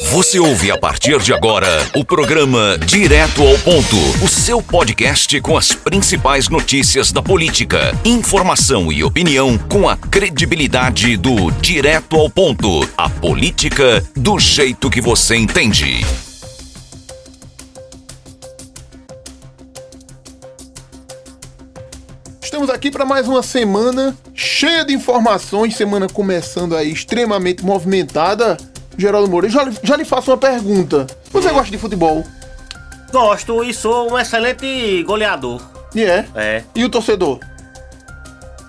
Você ouve a partir de agora o programa Direto ao Ponto, o seu podcast com as principais notícias da política, informação e opinião com a credibilidade do Direto ao Ponto, a política do jeito que você entende. Estamos aqui para mais uma semana cheia de informações, semana começando aí extremamente movimentada. Geraldo Moura, já, já lhe faço uma pergunta. Você gosta de futebol? Gosto e sou um excelente goleador. E é? É. E o torcedor?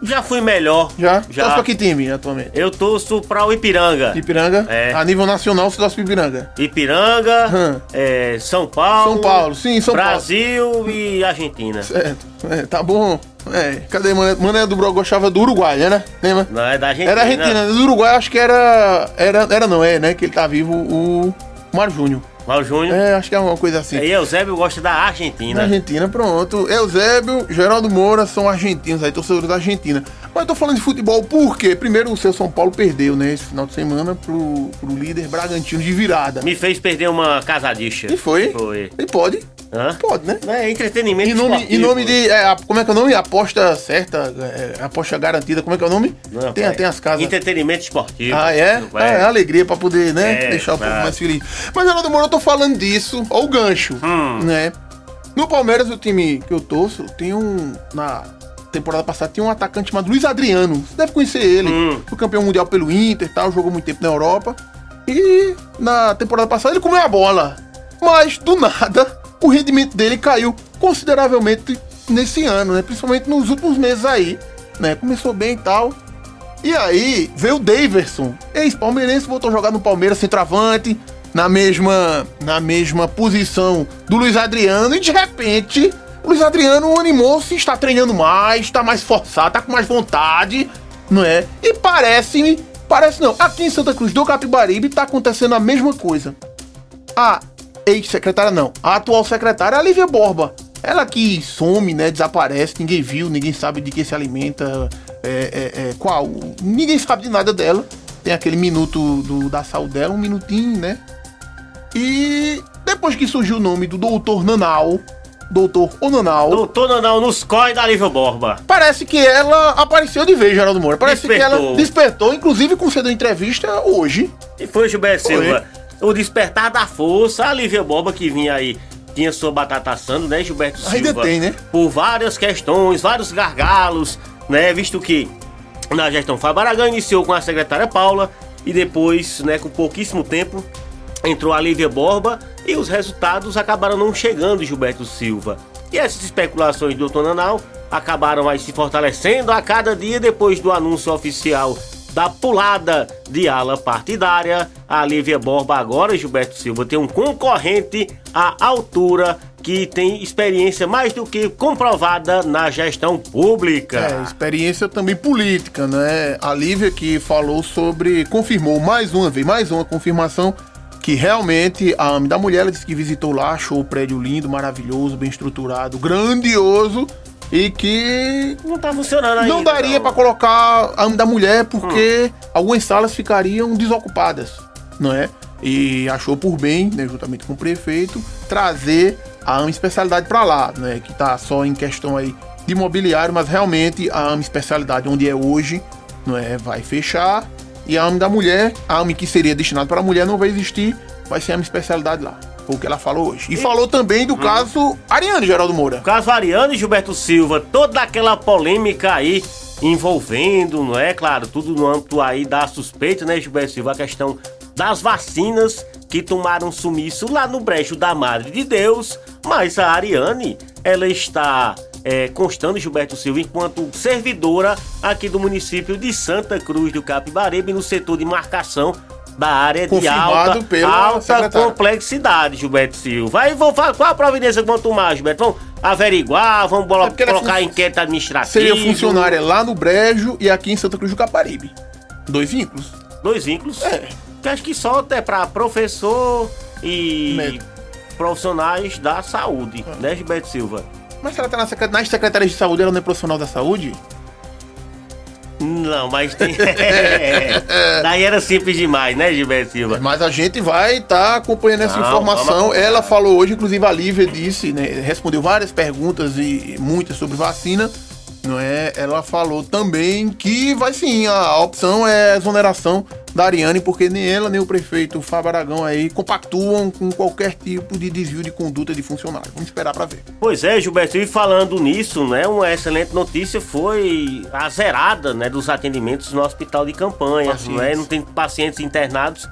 Já fui melhor. Já? Já. Torce pra que time atualmente? Eu torço pra o Ipiranga. Ipiranga? É. A nível nacional, você torce pro Ipiranga. Ipiranga, Hum. é, São Paulo. São Paulo, sim, São Brasil e Argentina. Certo. É, tá bom. É, cadê? Mané, Mané do Bro gostava do Uruguai, né? Lembra? Não, é da Argentina. Era Argentina. Do Uruguai, acho que era. Era, era não, é, né? Que ele tá vivo, o Mário Júnior. Mal Júnior. É, acho que é uma coisa assim. E Eusébio gosta da Na Argentina. Argentina, pronto. Eusébio, Geraldo Moura são argentinos aí, torcedores da Argentina. Mas eu tô falando de futebol porque, primeiro, o seu São Paulo perdeu, né, esse final de semana pro, pro líder Bragantino de virada. Me fez perder uma casadicha. E foi? Foi. E pode? Hã? Pode, né? É entretenimento Em nome, em nome de. é, como é que é o nome? Aposta certa, é, aposta garantida, como é que é o nome? Não, tem, tem as casas. Entretenimento esportivo. Ah, é? Ah, é alegria pra poder, né? É, deixar o povo mais feliz. Mas, Geraldo Moura, eu tô falando disso, ó o gancho, Hum. né? No Palmeiras, o time que eu torço, tem um. Na temporada passada, tinha um atacante chamado Luiz Adriano. Você deve conhecer ele. Hum. Foi campeão mundial pelo Inter e tal, jogou muito tempo na Europa. E na temporada passada ele comeu a bola. Mas, do nada, o rendimento dele caiu consideravelmente nesse ano, né? Principalmente nos últimos meses aí, né? Começou bem e tal. E aí, veio o Daverson, ex-palmeirense, voltou a jogar no Palmeiras, centroavante, na mesma, na mesma posição do Luiz Adriano, e de repente, o Luiz Adriano animou-se, está treinando mais, está mais forçado, está com mais vontade, não é? E parece-me, parece não, aqui em Santa Cruz do Capibaribe está acontecendo a mesma coisa. A ex-secretária não, a atual secretária é a Lívia Borba. Ela que some, né? Desaparece, ninguém viu, ninguém sabe de que se alimenta, é, é, é, qual. Ninguém sabe de nada dela. Tem aquele minuto do, da saúde dela, um minutinho, né? E depois que surgiu o nome do doutor Nanal, doutor Onanal, Doutor Nanão nos COI da Lívia Borba. parece que ela apareceu de vez, Geraldo Moura. Parece que Despertou. ela despertou, inclusive concedeu entrevista hoje. E foi Gilberto Foi. O despertar da força, a Lívia Borba que vinha aí, tinha sua batata assando, né, Gilberto Silva? Ainda tem, né? Por várias questões, vários gargalos, né, visto que na gestão Fábio Aragão iniciou com a secretária Paula e depois, né, com pouquíssimo tempo, entrou a Lívia Borba e os resultados acabaram não chegando, Gilberto Silva. E essas especulações do Dr. Nanal acabaram aí se fortalecendo a cada dia depois do anúncio oficial da pulada de ala partidária. A Lívia Borba agora, Gilberto Silva, tem um concorrente à altura que tem experiência mais do que comprovada na gestão pública. É, experiência também política, né? A Lívia que falou sobre, confirmou mais uma vez, mais uma confirmação que realmente a AME da mulher, ela disse que visitou lá, achou o prédio lindo, maravilhoso, bem estruturado, grandioso e que Não tá funcionando ainda. não daria pra colocar a da mulher porque algumas salas ficariam desocupadas, não é? E achou por bem, né, juntamente com o prefeito, trazer a AME especialidade pra lá, né, que tá só em questão aí de mobiliário, mas realmente a AME especialidade onde é hoje, não é, vai fechar e a AME da mulher, a AME que seria destinada para a mulher não vai existir, vai ser a AME especialidade lá. O que ela falou hoje. E, falou também do caso Ariane Geraldo Moura. O caso Ariane e Gilberto Silva, toda aquela polêmica aí envolvendo, não é? Claro, tudo no âmbito aí da suspeita, né, Gilberto Silva? A questão das vacinas que tomaram sumiço lá no brejo da Madre de Deus. Mas a Ariane, ela está é, constando, Gilberto Silva, enquanto servidora aqui do município de Santa Cruz do Capibaribe, no setor de marcação da área de Confirmado alta, pela alta secretária. complexidade, Gilberto Silva. Aí vão fa- qual a providência que vão tomar, Gilberto? Vão averiguar, vão bolo- É é colocar fun- inquérito administrativo. Seria funcionária lá no Brejo e aqui em Santa Cruz do Caparibe. Dois vínculos. Dois vínculos. É. Que acho que só é pra professor e Médico. profissionais da saúde, né, Gilberto Silva? Mas ela tá na secret... nas secretarias de saúde, ela não é profissional da saúde? Não, mas tem. É, daí era simples demais, né, Gilberto Silva? Mas a gente vai estar tá acompanhando essa não, informação. Ela falou hoje, inclusive a Lívia disse, né? Respondeu várias perguntas e muitas sobre vacina não é? Ela falou também que vai sim, a opção é exoneração da Ariane, porque nem ela nem o prefeito Fábio Aragão aí compactuam com qualquer tipo de desvio de conduta de funcionário. Vamos esperar para ver. Pois é, Gilberto, e falando nisso, né, uma excelente notícia foi a zerada, né, dos atendimentos no hospital de campanha, não é? Não tem pacientes internados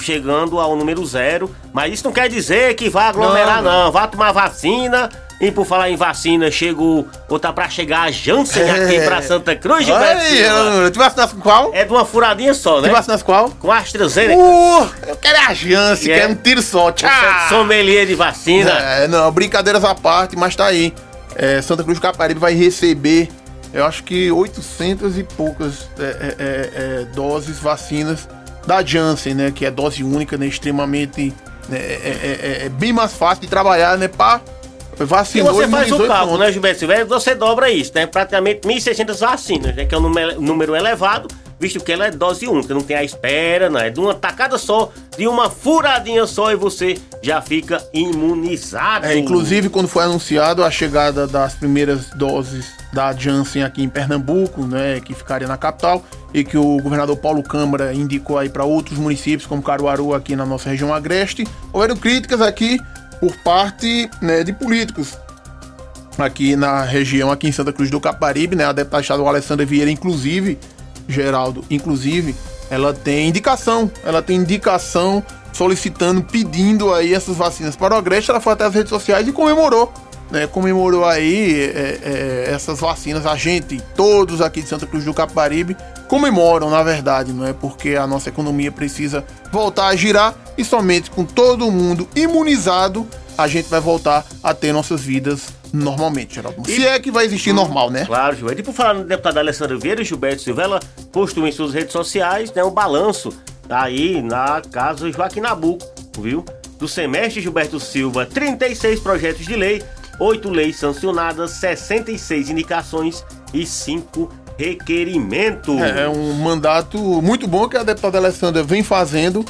chegando ao número zero, mas isso não quer dizer que vai aglomerar não, não. não. Vá tomar vacina e por falar em vacina, chegou, ou tá pra chegar a Janssen é. aqui pra Santa Cruz, Gilberto Silva. Tu vacinasse com qual? É de uma furadinha só, né? Tu vacinasse qual? Com a AstraZeneca. Uh, eu quero a Janssen, yeah. É. quero um tiro só. Tchau. Sommelier de vacina. É, não, brincadeiras à parte, mas tá aí. É, Santa Cruz Caparibe vai receber, eu acho que 800 e poucas é, é, é, doses, vacinas da Janssen, né? Que é dose única, né? Extremamente... Né, é, bem mais fácil de trabalhar, né? Pra Vacinou e você faz o cálculo, né, Gilberto Silveira? Você dobra isso, né? Praticamente 1.600 vacinas, né? Que é um número elevado, visto que ela é dose única, não tem a espera, não é de uma tacada só, de uma furadinha só e você já fica imunizado. É, inclusive quando foi anunciado a chegada das primeiras doses da Janssen aqui em Pernambuco, né, que ficaria na capital, e que o governador Paulo Câmara indicou aí para outros municípios, como Caruaru aqui na nossa região agreste, houveram críticas aqui por parte né, de políticos aqui na região, aqui em Santa Cruz do Caparibe, né? A deputada estadual Alessandra Vieira, inclusive, Geraldo, inclusive, ela tem indicação, ela tem indicação solicitando, pedindo aí essas vacinas para o Agreste. Ela foi até as redes sociais e comemorou, né? Comemorou aí é, é, essas vacinas. A gente, todos aqui de Santa Cruz do Caparibe, comemoram, na verdade, não é? Porque a nossa economia precisa voltar a girar e somente com todo mundo imunizado a gente vai voltar a ter nossas vidas normalmente, Geraldo. E, Se é que vai existir hum, normal, né? Claro, Gilberto. E por falar no deputado Alessandro Vieira, Gilberto Silvela postou em suas redes sociais né, um balanço aí na casa Joaquim Nabuco, viu? Do semestre Gilberto Silva, 36 projetos de lei, 8 leis sancionadas, 66 indicações e 5 requerimentos. É, é um mandato muito bom que a deputada Alessandra vem fazendo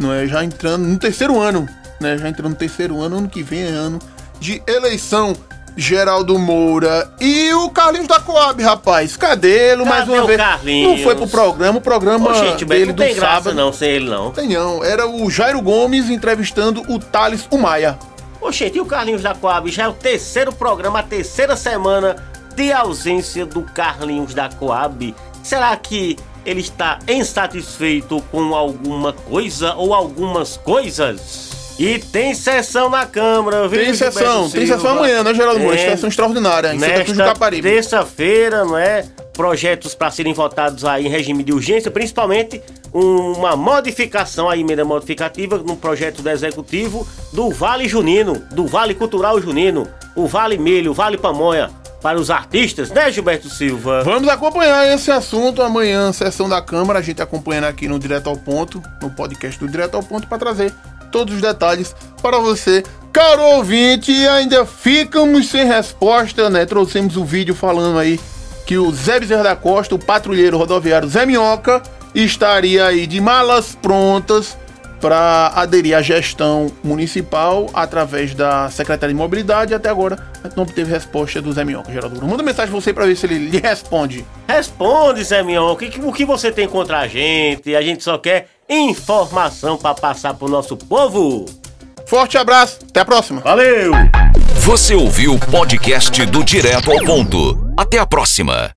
não é? Já entrando no terceiro ano, né? Já entrando no terceiro ano, ano que vem é ano de eleição. Geraldo Moura e o Carlinhos da Coab, rapaz. Cadê ele mais uma vez? Carlinhos? Não foi pro programa, o programa Ô, gente, dele não tem do graça sábado. não, sem ele não. Tem não, era o Jairo Gomes entrevistando o Thales Umaia. Oxente, e o Carlinhos da Coab? Já é o terceiro programa, a terceira semana de ausência do Carlinhos da Coab. Será que ele está insatisfeito com alguma coisa ou algumas coisas. E tem sessão na Câmara, viu? Tem sessão, tem sessão amanhã, né, Geraldo Moura? É, sessão extraordinária, em Santa Cruz do Caparibe. Terça-feira, não é? Projetos para serem votados aí em regime de urgência, principalmente uma modificação, a emenda modificativa no projeto do Executivo do Vale Junino, do Vale Cultural Junino, o Vale Milho, o Vale Pamonha para os artistas, né, Gilberto Silva? Vamos acompanhar esse assunto amanhã, sessão da Câmara, a gente acompanhando aqui no Direto ao Ponto, no podcast do Direto ao Ponto, para trazer todos os detalhes para você. Caro ouvinte, ainda ficamos sem resposta, né? Trouxemos o um vídeo falando aí que o Zé Bezerra da Costa, o patrulheiro rodoviário Zé Minhoca, estaria aí de malas prontas para aderir à gestão municipal através da Secretaria de Mobilidade. Até agora não obteve resposta do Zé Minhoca, Geraldo. Manda mensagem pra você para ver se ele lhe responde. Responde, Zé Minhoca. O que, o você tem contra a gente? A gente só quer informação para passar pro nosso povo. Forte abraço, até a próxima. Valeu! Você ouviu o podcast do Direto ao Ponto. Até a próxima.